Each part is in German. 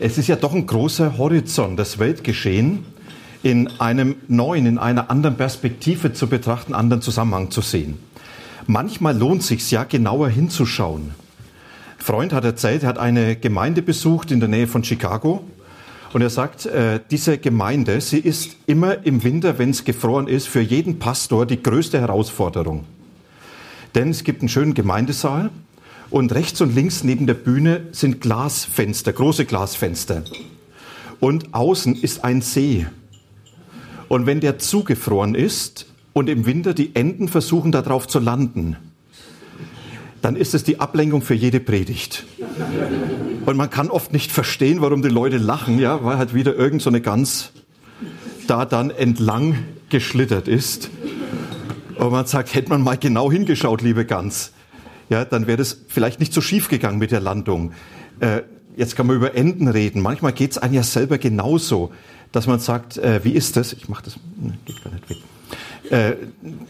es ist ja doch ein großer Horizont, das Weltgeschehen in einem neuen, in einer anderen Perspektive zu betrachten, anderen Zusammenhang zu sehen. Manchmal lohnt es sich ja genauer hinzuschauen. Ein Freund hat erzählt, er hat eine Gemeinde besucht in der Nähe von Chicago und er sagt, äh, diese Gemeinde, sie ist immer im Winter, wenn es gefroren ist, für jeden Pastor die größte Herausforderung. Denn es gibt einen schönen Gemeindesaal und rechts und links neben der Bühne sind Glasfenster, große Glasfenster. Und außen ist ein See. Und wenn der zugefroren ist und im Winter die Enten versuchen darauf zu landen, dann ist es die Ablenkung für jede Predigt. Und man kann oft nicht verstehen, warum die Leute lachen, ja, weil halt wieder irgend so eine Gans da dann entlang geschlittert ist. Und man sagt, hätte man mal genau hingeschaut, liebe Gans ja, dann wäre das vielleicht nicht so schief gegangen mit der Landung. Äh, jetzt kann man über Enden reden. Manchmal geht es einem ja selber genauso, dass man sagt, äh, wie ist das? Ich mache das, ne, geht gar nicht weg. Äh,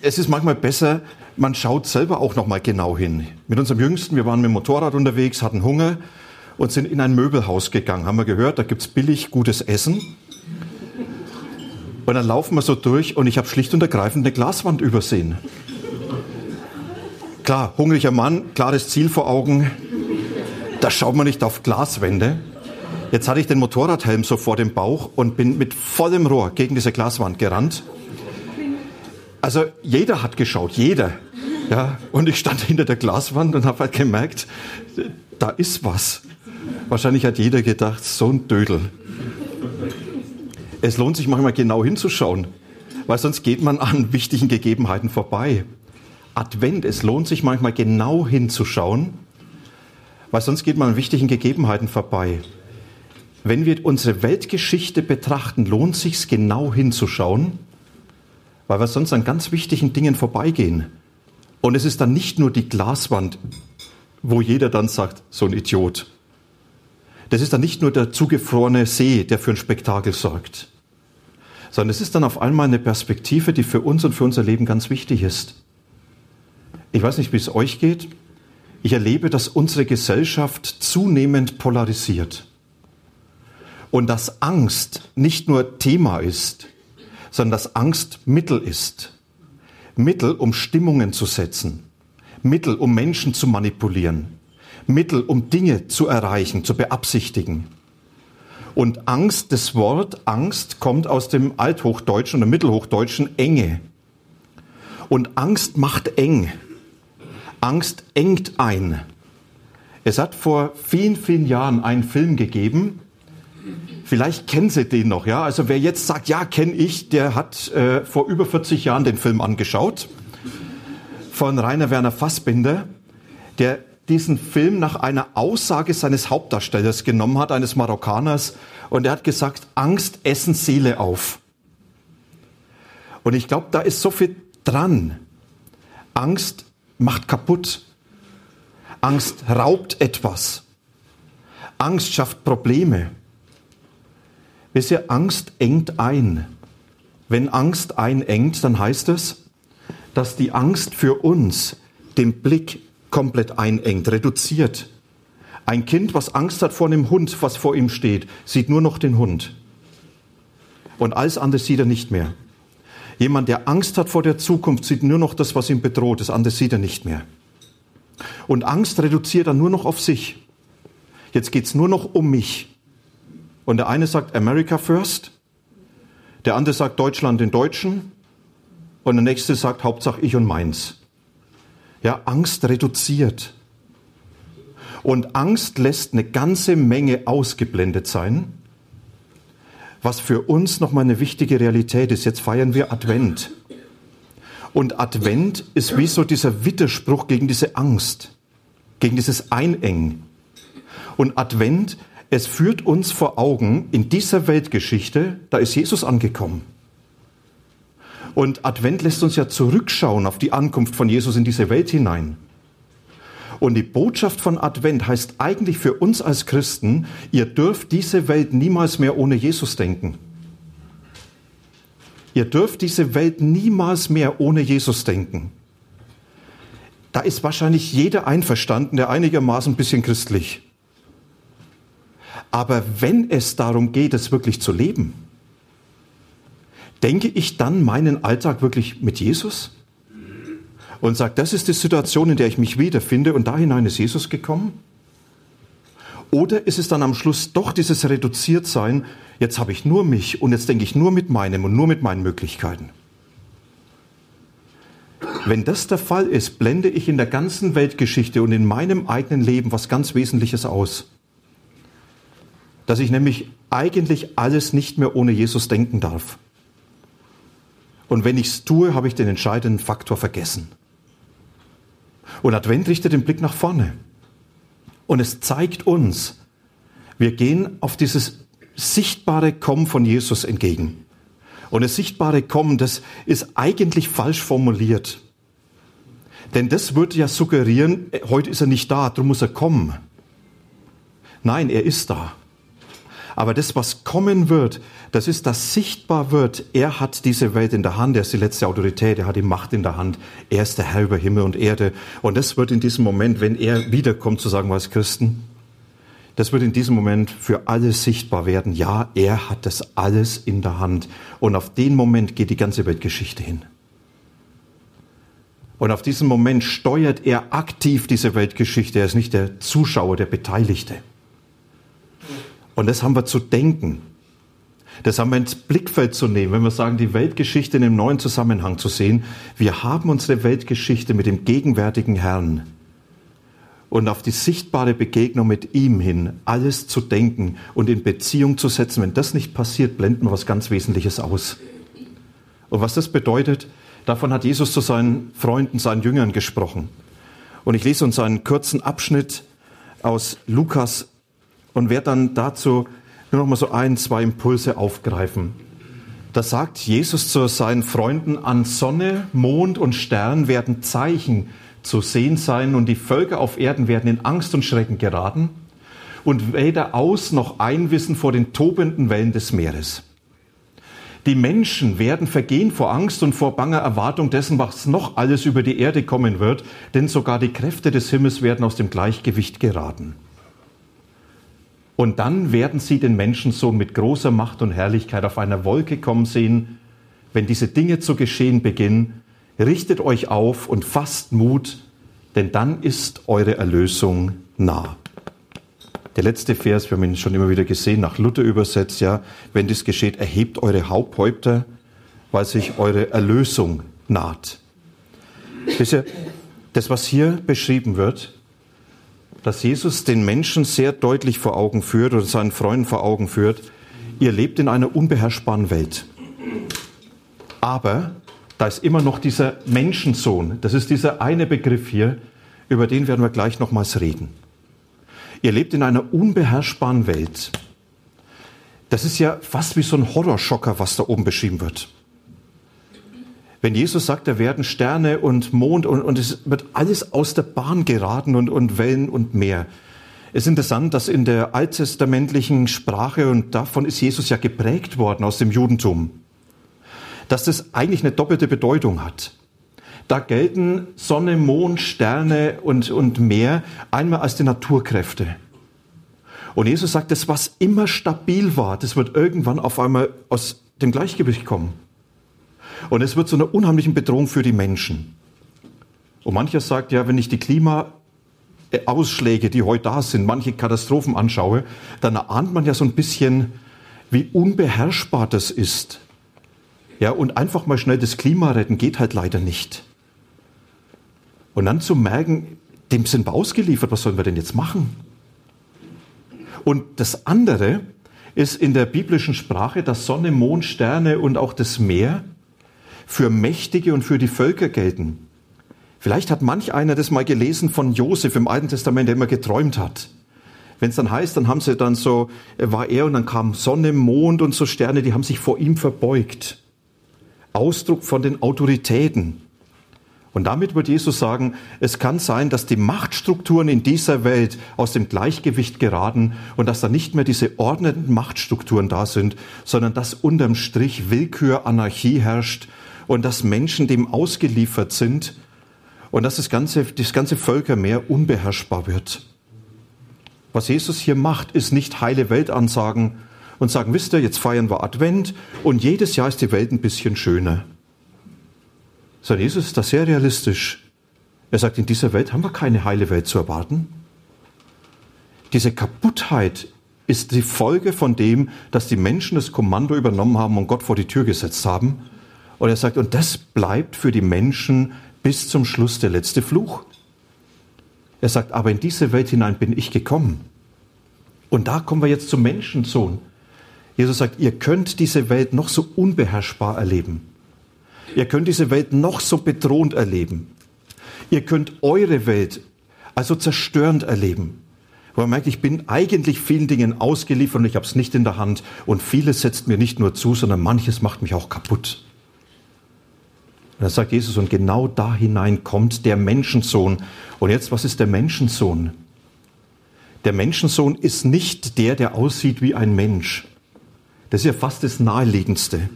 es ist manchmal besser, man schaut selber auch noch mal genau hin. Mit unserem Jüngsten, wir waren mit dem Motorrad unterwegs, hatten Hunger und sind in ein Möbelhaus gegangen. Haben wir gehört, da gibt's billig gutes Essen. Und dann laufen wir so durch und ich habe schlicht und ergreifend eine Glaswand übersehen. Klar, hungriger Mann, klares Ziel vor Augen. Da schaut man nicht auf Glaswände. Jetzt hatte ich den Motorradhelm so vor dem Bauch und bin mit vollem Rohr gegen diese Glaswand gerannt. Also jeder hat geschaut, jeder. Ja, und ich stand hinter der Glaswand und habe halt gemerkt, da ist was. Wahrscheinlich hat jeder gedacht, so ein Dödel. Es lohnt sich manchmal genau hinzuschauen, weil sonst geht man an wichtigen Gegebenheiten vorbei. Advent, es lohnt sich manchmal genau hinzuschauen, weil sonst geht man an wichtigen Gegebenheiten vorbei. Wenn wir unsere Weltgeschichte betrachten, lohnt sich genau hinzuschauen, weil wir sonst an ganz wichtigen Dingen vorbeigehen. Und es ist dann nicht nur die Glaswand, wo jeder dann sagt, so ein Idiot. Das ist dann nicht nur der zugefrorene See, der für ein Spektakel sorgt, sondern es ist dann auf einmal eine Perspektive, die für uns und für unser Leben ganz wichtig ist. Ich weiß nicht, wie es euch geht. Ich erlebe, dass unsere Gesellschaft zunehmend polarisiert. Und dass Angst nicht nur Thema ist, sondern dass Angst Mittel ist. Mittel, um Stimmungen zu setzen. Mittel, um Menschen zu manipulieren. Mittel, um Dinge zu erreichen, zu beabsichtigen. Und Angst, das Wort Angst kommt aus dem Althochdeutschen oder Mittelhochdeutschen Enge. Und Angst macht eng. Angst engt ein. Es hat vor vielen, vielen Jahren einen Film gegeben. Vielleicht kennen Sie den noch, ja? Also wer jetzt sagt, ja, kenne ich, der hat äh, vor über 40 Jahren den Film angeschaut. Von Rainer Werner Fassbinder, der diesen Film nach einer Aussage seines Hauptdarstellers genommen hat, eines Marokkaners, und er hat gesagt, Angst essen Seele auf. Und ich glaube, da ist so viel dran. Angst macht kaputt. Angst raubt etwas. Angst schafft Probleme. Wisst ihr, Angst engt ein. Wenn Angst einengt, dann heißt es, dass die Angst für uns den Blick komplett einengt, reduziert. Ein Kind, was Angst hat vor einem Hund, was vor ihm steht, sieht nur noch den Hund. Und alles andere sieht er nicht mehr. Jemand, der Angst hat vor der Zukunft, sieht nur noch das, was ihn bedroht. Das andere sieht er nicht mehr. Und Angst reduziert er nur noch auf sich. Jetzt geht es nur noch um mich. Und der eine sagt America first, der andere sagt Deutschland den Deutschen und der nächste sagt Hauptsache ich und meins. Ja, Angst reduziert. Und Angst lässt eine ganze Menge ausgeblendet sein was für uns nochmal eine wichtige Realität ist. Jetzt feiern wir Advent. Und Advent ist wie so dieser Widerspruch gegen diese Angst, gegen dieses Einengen. Und Advent es führt uns vor Augen, in dieser Weltgeschichte, da ist Jesus angekommen. Und Advent lässt uns ja zurückschauen auf die Ankunft von Jesus in diese Welt hinein. Und die Botschaft von Advent heißt eigentlich für uns als Christen, ihr dürft diese Welt niemals mehr ohne Jesus denken. Ihr dürft diese Welt niemals mehr ohne Jesus denken. Da ist wahrscheinlich jeder einverstanden, der einigermaßen ein bisschen christlich. Aber wenn es darum geht, es wirklich zu leben, denke ich dann meinen Alltag wirklich mit Jesus? Und sage, das ist die Situation, in der ich mich wiederfinde und da hinein ist Jesus gekommen? Oder ist es dann am Schluss doch dieses Reduziertsein, jetzt habe ich nur mich und jetzt denke ich nur mit meinem und nur mit meinen Möglichkeiten? Wenn das der Fall ist, blende ich in der ganzen Weltgeschichte und in meinem eigenen Leben was ganz Wesentliches aus. Dass ich nämlich eigentlich alles nicht mehr ohne Jesus denken darf. Und wenn ich es tue, habe ich den entscheidenden Faktor vergessen. Und Advent richtet den Blick nach vorne. Und es zeigt uns, wir gehen auf dieses sichtbare Kommen von Jesus entgegen. Und das sichtbare Kommen, das ist eigentlich falsch formuliert. Denn das würde ja suggerieren, heute ist er nicht da, darum muss er kommen. Nein, er ist da. Aber das, was kommen wird, das ist, dass sichtbar wird, er hat diese Welt in der Hand, er ist die letzte Autorität, er hat die Macht in der Hand, er ist der Herr über Himmel und Erde. Und das wird in diesem Moment, wenn er wiederkommt, zu sagen wir als Christen, das wird in diesem Moment für alle sichtbar werden. Ja, er hat das alles in der Hand. Und auf den Moment geht die ganze Weltgeschichte hin. Und auf diesen Moment steuert er aktiv diese Weltgeschichte. Er ist nicht der Zuschauer, der Beteiligte. Und das haben wir zu denken. Das haben wir ins Blickfeld zu nehmen, wenn wir sagen, die Weltgeschichte in einem neuen Zusammenhang zu sehen. Wir haben unsere Weltgeschichte mit dem gegenwärtigen Herrn und auf die sichtbare Begegnung mit ihm hin alles zu denken und in Beziehung zu setzen. Wenn das nicht passiert, blenden wir was ganz Wesentliches aus. Und was das bedeutet, davon hat Jesus zu seinen Freunden, seinen Jüngern gesprochen. Und ich lese uns einen kurzen Abschnitt aus Lukas und werde dann dazu nur noch mal so ein, zwei Impulse aufgreifen. Da sagt Jesus zu seinen Freunden, an Sonne, Mond und Stern werden Zeichen zu sehen sein und die Völker auf Erden werden in Angst und Schrecken geraten und weder aus noch einwissen vor den tobenden Wellen des Meeres. Die Menschen werden vergehen vor Angst und vor banger Erwartung dessen, was noch alles über die Erde kommen wird, denn sogar die Kräfte des Himmels werden aus dem Gleichgewicht geraten. Und dann werden sie den Menschensohn mit großer Macht und Herrlichkeit auf einer Wolke kommen sehen. Wenn diese Dinge zu geschehen beginnen, richtet euch auf und fasst Mut, denn dann ist eure Erlösung nah. Der letzte Vers, wir haben ihn schon immer wieder gesehen, nach Luther übersetzt, ja, wenn dies geschieht, erhebt eure Haupthäupter, weil sich eure Erlösung naht. Wisst ihr, das, was hier beschrieben wird, dass Jesus den Menschen sehr deutlich vor Augen führt oder seinen Freunden vor Augen führt, ihr lebt in einer unbeherrschbaren Welt. Aber da ist immer noch dieser Menschensohn. Das ist dieser eine Begriff hier, über den werden wir gleich nochmals reden. Ihr lebt in einer unbeherrschbaren Welt. Das ist ja fast wie so ein Horrorschocker, was da oben beschrieben wird. Wenn Jesus sagt, da werden Sterne und Mond und, und es wird alles aus der Bahn geraten und, und Wellen und Meer. Es ist interessant, dass in der alttestamentlichen Sprache, und davon ist Jesus ja geprägt worden aus dem Judentum, dass das eigentlich eine doppelte Bedeutung hat. Da gelten Sonne, Mond, Sterne und, und Meer einmal als die Naturkräfte. Und Jesus sagt, das, was immer stabil war, das wird irgendwann auf einmal aus dem Gleichgewicht kommen. Und es wird zu einer unheimlichen Bedrohung für die Menschen. Und mancher sagt, ja, wenn ich die Klimaausschläge, die heute da sind, manche Katastrophen anschaue, dann ahnt man ja so ein bisschen, wie unbeherrschbar das ist. Ja, und einfach mal schnell das Klima retten geht halt leider nicht. Und dann zu merken, dem sind wir ausgeliefert, was sollen wir denn jetzt machen? Und das andere ist in der biblischen Sprache, dass Sonne, Mond, Sterne und auch das Meer für Mächtige und für die Völker gelten. Vielleicht hat manch einer das mal gelesen von Josef im Alten Testament, der immer geträumt hat. wenn es dann heißt, dann haben sie dann so, war er und dann kam Sonne, Mond und so Sterne, die haben sich vor ihm verbeugt. Ausdruck von den Autoritäten. Und damit wird Jesus sagen, es kann sein, dass die Machtstrukturen in dieser Welt aus dem Gleichgewicht geraten und dass da nicht mehr diese ordnenden Machtstrukturen da sind, sondern dass unterm Strich Willkür, Anarchie herrscht und dass Menschen dem ausgeliefert sind und dass das ganze, das ganze Völkermeer unbeherrschbar wird. Was Jesus hier macht, ist nicht heile Weltansagen und sagen, wisst ihr, jetzt feiern wir Advent und jedes Jahr ist die Welt ein bisschen schöner. Sondern Jesus ist da sehr realistisch. Er sagt, in dieser Welt haben wir keine heile Welt zu erwarten. Diese Kaputtheit ist die Folge von dem, dass die Menschen das Kommando übernommen haben und Gott vor die Tür gesetzt haben. Und er sagt, und das bleibt für die Menschen bis zum Schluss der letzte Fluch. Er sagt, aber in diese Welt hinein bin ich gekommen. Und da kommen wir jetzt zum Menschensohn. Jesus sagt, ihr könnt diese Welt noch so unbeherrschbar erleben. Ihr könnt diese Welt noch so bedrohend erleben. Ihr könnt eure Welt also zerstörend erleben. Wo man merkt, ich bin eigentlich vielen Dingen ausgeliefert und ich habe es nicht in der Hand. Und vieles setzt mir nicht nur zu, sondern manches macht mich auch kaputt. Und dann sagt Jesus, und genau da hinein kommt der Menschensohn. Und jetzt, was ist der Menschensohn? Der Menschensohn ist nicht der, der aussieht wie ein Mensch. Das ist ja fast das Naheliegendste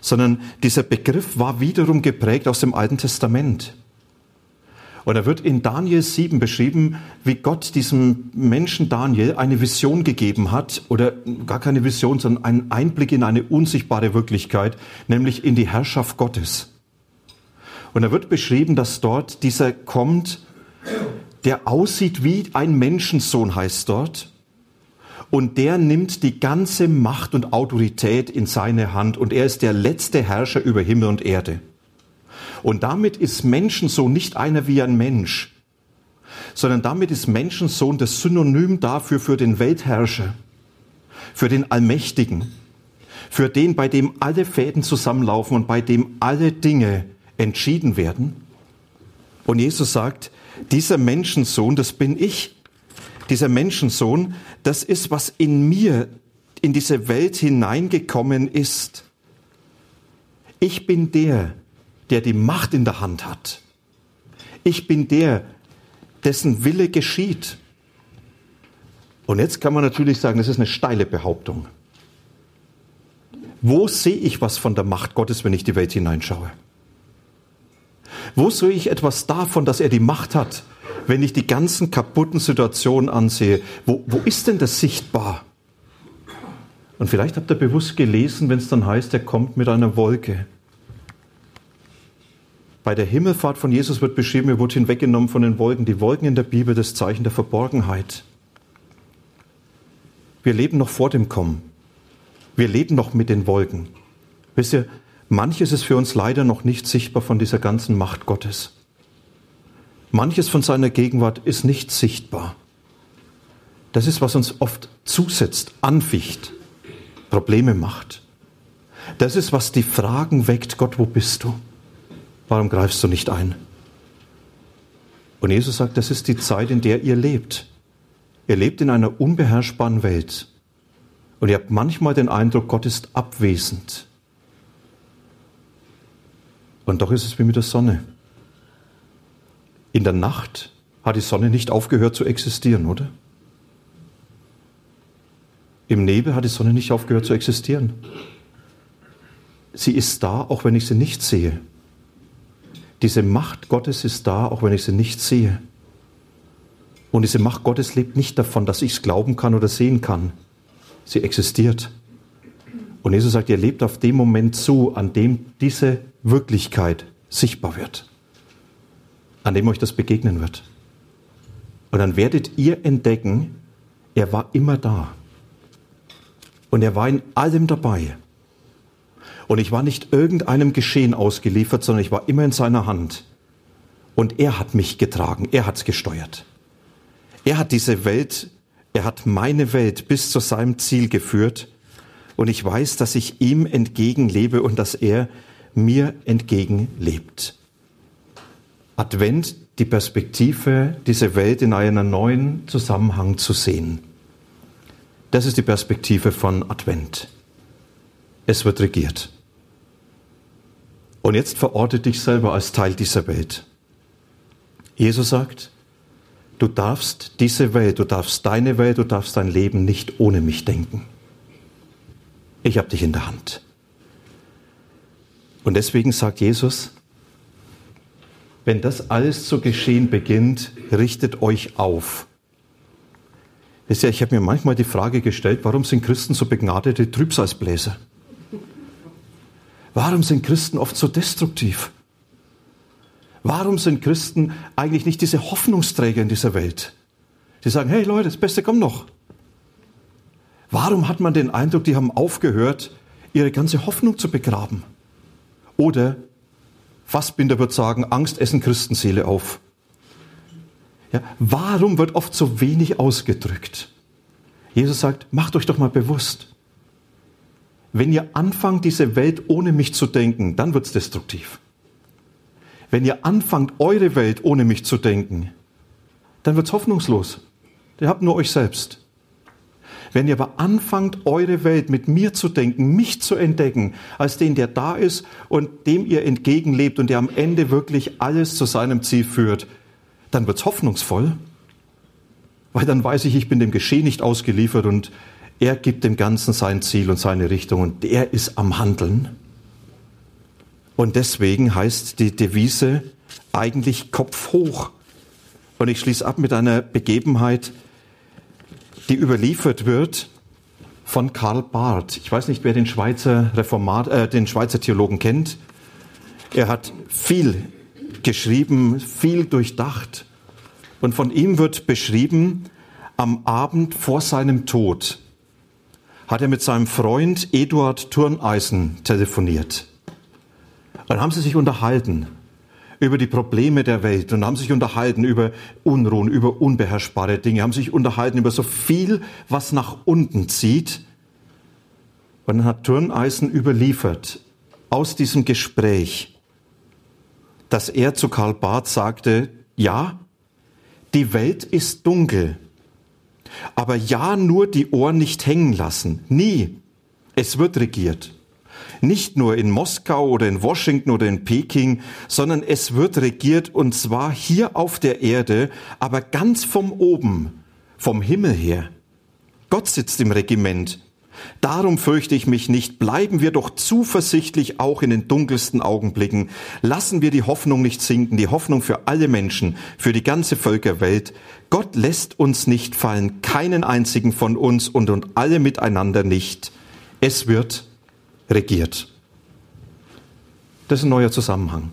sondern dieser Begriff war wiederum geprägt aus dem Alten Testament. Und er wird in Daniel 7 beschrieben, wie Gott diesem Menschen Daniel eine Vision gegeben hat, oder gar keine Vision, sondern einen Einblick in eine unsichtbare Wirklichkeit, nämlich in die Herrschaft Gottes. Und er wird beschrieben, dass dort dieser kommt, der aussieht wie ein Menschensohn, heißt dort, und der nimmt die ganze Macht und Autorität in seine Hand und er ist der letzte Herrscher über Himmel und Erde. Und damit ist Menschensohn nicht einer wie ein Mensch, sondern damit ist Menschensohn das Synonym dafür für den Weltherrscher, für den Allmächtigen, für den, bei dem alle Fäden zusammenlaufen und bei dem alle Dinge entschieden werden. Und Jesus sagt, dieser Menschensohn, das bin ich dieser Menschensohn, das ist, was in mir, in diese Welt hineingekommen ist. Ich bin der, der die Macht in der Hand hat. Ich bin der, dessen Wille geschieht. Und jetzt kann man natürlich sagen, das ist eine steile Behauptung. Wo sehe ich was von der Macht Gottes, wenn ich die Welt hineinschaue? Wo sehe ich etwas davon, dass er die Macht hat, wenn ich die ganzen kaputten Situationen ansehe, wo, wo ist denn das sichtbar? Und vielleicht habt ihr bewusst gelesen, wenn es dann heißt, er kommt mit einer Wolke. Bei der Himmelfahrt von Jesus wird beschrieben, er wurde hinweggenommen von den Wolken. Die Wolken in der Bibel, das Zeichen der Verborgenheit. Wir leben noch vor dem Kommen. Wir leben noch mit den Wolken. Wisst ihr, manches ist für uns leider noch nicht sichtbar von dieser ganzen Macht Gottes. Manches von seiner Gegenwart ist nicht sichtbar. Das ist, was uns oft zusetzt, anficht, Probleme macht. Das ist, was die Fragen weckt, Gott, wo bist du? Warum greifst du nicht ein? Und Jesus sagt, das ist die Zeit, in der ihr lebt. Ihr lebt in einer unbeherrschbaren Welt. Und ihr habt manchmal den Eindruck, Gott ist abwesend. Und doch ist es wie mit der Sonne. In der Nacht hat die Sonne nicht aufgehört zu existieren, oder? Im Nebel hat die Sonne nicht aufgehört zu existieren. Sie ist da, auch wenn ich sie nicht sehe. Diese Macht Gottes ist da, auch wenn ich sie nicht sehe. Und diese Macht Gottes lebt nicht davon, dass ich es glauben kann oder sehen kann. Sie existiert. Und Jesus sagt, ihr lebt auf dem Moment zu, an dem diese Wirklichkeit sichtbar wird an dem euch das begegnen wird. Und dann werdet ihr entdecken, er war immer da. Und er war in allem dabei. Und ich war nicht irgendeinem Geschehen ausgeliefert, sondern ich war immer in seiner Hand. Und er hat mich getragen, er hat's gesteuert. Er hat diese Welt, er hat meine Welt bis zu seinem Ziel geführt. Und ich weiß, dass ich ihm entgegenlebe und dass er mir entgegenlebt. Advent die Perspektive, diese Welt in einem neuen Zusammenhang zu sehen. Das ist die Perspektive von Advent. Es wird regiert. Und jetzt verorte dich selber als Teil dieser Welt. Jesus sagt, du darfst diese Welt, du darfst deine Welt, du darfst dein Leben nicht ohne mich denken. Ich habe dich in der Hand. Und deswegen sagt Jesus, wenn das alles zu geschehen beginnt, richtet euch auf. Ich habe mir manchmal die Frage gestellt, warum sind Christen so begnadete Trübsalsbläser? Warum sind Christen oft so destruktiv? Warum sind Christen eigentlich nicht diese Hoffnungsträger in dieser Welt? Die sagen, hey Leute, das Beste kommt noch. Warum hat man den Eindruck, die haben aufgehört, ihre ganze Hoffnung zu begraben? Oder Fassbinder wird sagen, Angst essen Christenseele auf. Ja, warum wird oft so wenig ausgedrückt? Jesus sagt, macht euch doch mal bewusst. Wenn ihr anfangt, diese Welt ohne mich zu denken, dann wird es destruktiv. Wenn ihr anfangt, eure Welt ohne mich zu denken, dann wird es hoffnungslos. Ihr habt nur euch selbst. Wenn ihr aber anfangt, eure Welt mit mir zu denken, mich zu entdecken, als den, der da ist und dem ihr entgegenlebt und der am Ende wirklich alles zu seinem Ziel führt, dann wird es hoffnungsvoll, weil dann weiß ich, ich bin dem Geschehen nicht ausgeliefert und er gibt dem Ganzen sein Ziel und seine Richtung und er ist am Handeln. Und deswegen heißt die Devise eigentlich Kopf hoch. Und ich schließe ab mit einer Begebenheit, die überliefert wird von Karl Barth. Ich weiß nicht, wer den Schweizer Reformat, äh, den Schweizer Theologen kennt. Er hat viel geschrieben, viel durchdacht. Und von ihm wird beschrieben, am Abend vor seinem Tod hat er mit seinem Freund Eduard Turneisen telefoniert. Dann haben sie sich unterhalten über die Probleme der Welt und haben sich unterhalten über Unruhen, über unbeherrschbare Dinge, haben sich unterhalten über so viel, was nach unten zieht. Und dann hat Turneisen überliefert aus diesem Gespräch, dass er zu Karl Barth sagte, ja, die Welt ist dunkel, aber ja nur die Ohren nicht hängen lassen, nie. Es wird regiert. Nicht nur in Moskau oder in Washington oder in Peking, sondern es wird regiert und zwar hier auf der Erde, aber ganz vom oben, vom Himmel her. Gott sitzt im Regiment. Darum fürchte ich mich nicht. Bleiben wir doch zuversichtlich auch in den dunkelsten Augenblicken. Lassen wir die Hoffnung nicht sinken, die Hoffnung für alle Menschen, für die ganze Völkerwelt. Gott lässt uns nicht fallen, keinen einzigen von uns und, und alle miteinander nicht. Es wird regiert. Das ist ein neuer Zusammenhang.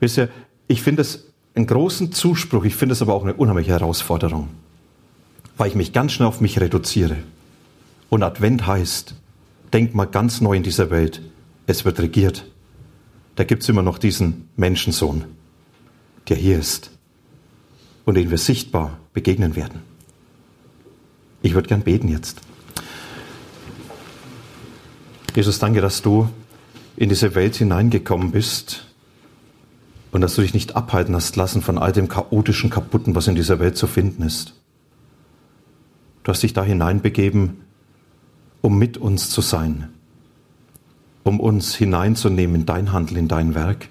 Wisst ihr, ich finde es einen großen Zuspruch, ich finde es aber auch eine unheimliche Herausforderung, weil ich mich ganz schnell auf mich reduziere. Und Advent heißt, denk mal ganz neu in dieser Welt, es wird regiert. Da gibt es immer noch diesen Menschensohn, der hier ist und den wir sichtbar begegnen werden. Ich würde gern beten jetzt. Jesus, danke, dass du in diese Welt hineingekommen bist und dass du dich nicht abhalten hast lassen von all dem chaotischen, kaputten, was in dieser Welt zu finden ist. Du hast dich da hineinbegeben, um mit uns zu sein, um uns hineinzunehmen in dein Handeln, in dein Werk,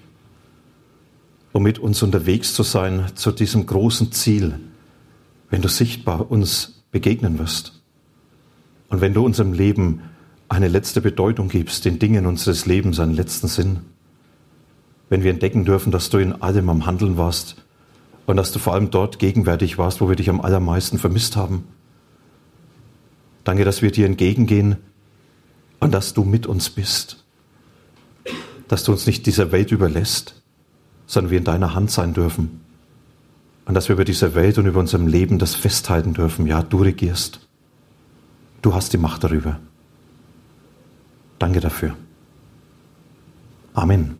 um mit uns unterwegs zu sein zu diesem großen Ziel, wenn du sichtbar uns begegnen wirst und wenn du unserem Leben eine letzte Bedeutung gibst, den Dingen unseres Lebens einen letzten Sinn. Wenn wir entdecken dürfen, dass du in allem am Handeln warst und dass du vor allem dort gegenwärtig warst, wo wir dich am allermeisten vermisst haben. Danke, dass wir dir entgegengehen und dass du mit uns bist. Dass du uns nicht dieser Welt überlässt, sondern wir in deiner Hand sein dürfen. Und dass wir über diese Welt und über unserem Leben das festhalten dürfen. Ja, du regierst. Du hast die Macht darüber. Danke dafür. Amen.